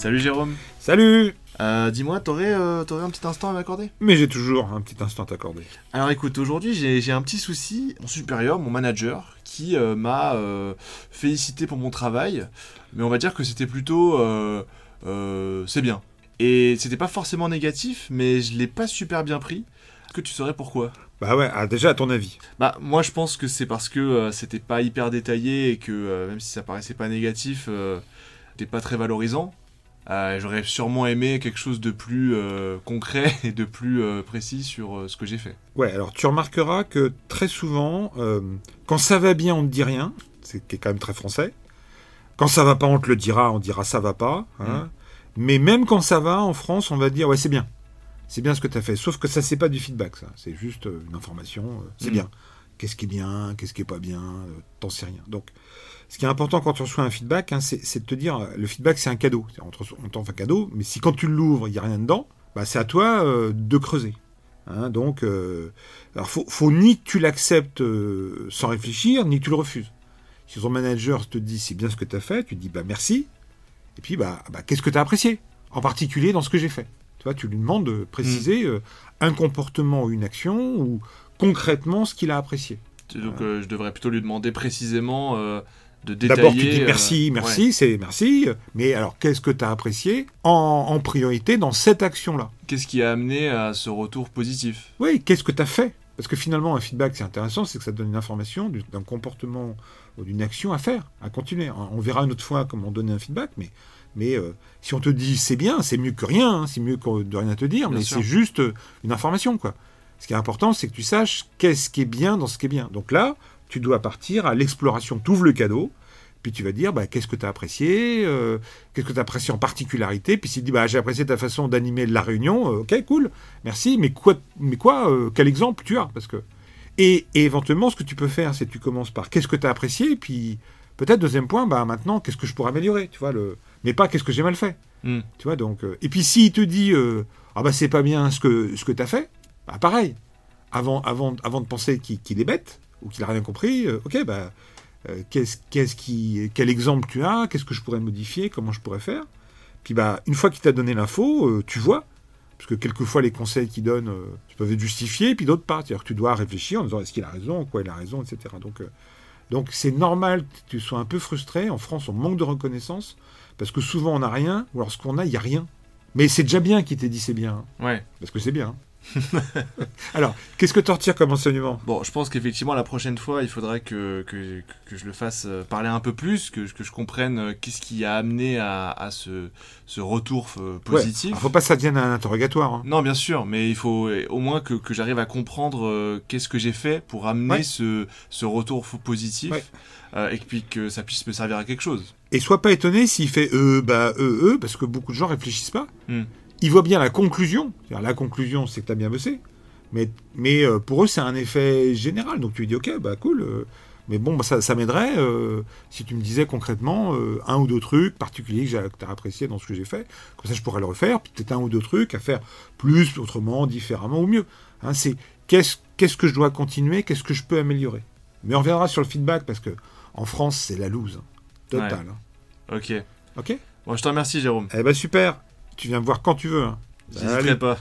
Salut Jérôme. Salut Euh, Dis-moi, t'aurais euh, t'aurais un petit instant à m'accorder? Mais j'ai toujours un petit instant à t'accorder. Alors écoute, aujourd'hui j'ai j'ai un petit souci. Mon supérieur, mon manager, qui euh, m'a félicité pour mon travail, mais on va dire que c'était plutôt c'est bien. Et c'était pas forcément négatif, mais je l'ai pas super bien pris. Est-ce que tu saurais pourquoi? Bah ouais, ah, déjà à ton avis. Bah moi je pense que c'est parce que euh, c'était pas hyper détaillé et que euh, même si ça paraissait pas négatif, euh, c'était pas très valorisant. Euh, J'aurais sûrement aimé quelque chose de plus euh, concret et de plus euh, précis sur ce que j'ai fait. Ouais, alors tu remarqueras que très souvent, quand ça va bien, on ne dit rien, c'est qui est quand même très français. Quand ça va pas, on te le dira, on dira ça va pas. hein. Mais même quand ça va, en France, on va dire ouais, c'est bien. C'est bien ce que tu as fait. Sauf que ça, c'est pas du feedback, ça. C'est juste une information. c'est Mm. bien. Qu'est-ce qui est bien, qu'est-ce qui est pas bien, euh, t'en sais rien. Donc, ce qui est important quand tu reçois un feedback, hein, c'est de te dire, le feedback, c'est un cadeau. On te on t'offre un cadeau, mais si quand tu l'ouvres, il n'y a rien dedans, bah, c'est à toi euh, de creuser. Hein, donc, euh, alors faut, ni que tu l'acceptes euh, sans réfléchir, ni que tu le refuses. Si ton manager te dit c'est bien ce que tu as fait, tu dis bah merci. Et puis bah, bah, qu'est-ce que tu as apprécié En particulier dans ce que j'ai fait? Tu vois, tu lui demandes de préciser euh, un comportement ou une action ou concrètement ce qu'il a apprécié. Donc euh, je devrais plutôt lui demander précisément euh, de détailler. D'abord tu dis euh, merci, merci, ouais. c'est merci. Mais alors qu'est-ce que tu as apprécié en, en priorité dans cette action-là? Qu'est-ce qui a amené à ce retour positif? Oui, qu'est-ce que tu as fait? Parce que finalement, un feedback, c'est intéressant, c'est que ça donne une information du- d'un comportement ou d'une action à faire, à continuer. On verra une autre fois comment donner un feedback, mais, mais euh, si on te dit c'est bien, c'est mieux que rien, hein, c'est mieux que de rien te dire, Bien mais c'est juste euh, une information. quoi. Ce qui est important, c'est que tu saches qu'est-ce qui est bien dans ce qui est bien. Donc là, tu dois partir à l'exploration. Tu ouvres le cadeau, puis tu vas dire bah, qu'est-ce que tu as apprécié, euh, qu'est-ce que tu as apprécié en particularité? Puis s'il dit bah, j'ai apprécié ta façon d'animer la réunion, euh, ok, cool, merci, mais quoi, mais quoi euh, quel exemple tu as? Parce que et, et éventuellement, ce que tu peux faire, c'est que tu commences par qu'est-ce que tu as apprécié, puis peut-être deuxième point, bah maintenant, qu'est-ce que je pourrais améliorer, tu vois, le... mais pas qu'est-ce que j'ai mal fait, Hmm. tu vois, donc... Et puis s'il te dit, ah bah c'est pas bien ce que, ce que tu as fait, bah pareil, avant, avant, avant de penser qu'il est bête, ou qu'il a rien compris, ok, bah euh, qu'est-ce, qu'est-ce qui, quel exemple tu as, qu'est-ce que je pourrais modifier, comment je pourrais faire, puis bah une fois qu'il t'a donné l'info, euh, tu vois, parce que quelquefois, les conseils qu'il donne euh, peuvent être justifiés, puis d'autres pas. C'est-à-dire que tu dois réfléchir en disant est-ce qu'il a raison, quoi il a raison, etc. Donc, donc c'est normal que tu sois un peu frustré. En France, on manque de reconnaissance, parce que souvent, on n'a rien, ou alors ce qu'on a, il n'y a rien. Mais c'est déjà bien qu'il t'ait dit c'est bien, hein, Ouais. parce que c'est bien. hein. alors, qu'est-ce que tu retires comme enseignement? Bon, je pense qu'effectivement, la prochaine fois, il faudrait que, que, que je le fasse euh, parler un peu plus, que, que je comprenne euh, qu'est-ce qui a amené à, à ce, ce retour euh, positif. Il faut pas que ça devienne un interrogatoire. hein. Non, bien sûr, mais il faut au moins que, que j'arrive à comprendre euh, qu'est-ce que j'ai fait pour amener Ouais. ce, ce retour positif Ouais. euh, et puis que ça puisse me servir à quelque chose. Et sois pas étonné s'il fait euh, bah, euh, euh, parce que beaucoup de gens réfléchissent pas. Hmm. Ils voient bien la conclusion. La conclusion, c'est que tu as bien bossé. Mais, mais euh, pour eux, c'est un effet général. Donc tu lui dis, ok, bah cool. euh, mais bon, bah, ça, ça m'aiderait euh, si tu me disais concrètement euh, un ou deux trucs particuliers que tu as apprécié dans ce que j'ai fait. Comme ça, je pourrais le refaire. Peut-être un ou deux trucs à faire plus, autrement, différemment ou mieux. Hein, c'est qu'est-ce qu'est-ce que je dois continuer, qu'est-ce que je peux améliorer. Mais on reviendra sur le feedback parce que en France, c'est la loose. hein. Totale. hein. Ok. Ok? Bon, je te remercie, Jérôme. Eh ben super. Tu viens me voir quand tu veux. hein. J'hésiterai pas.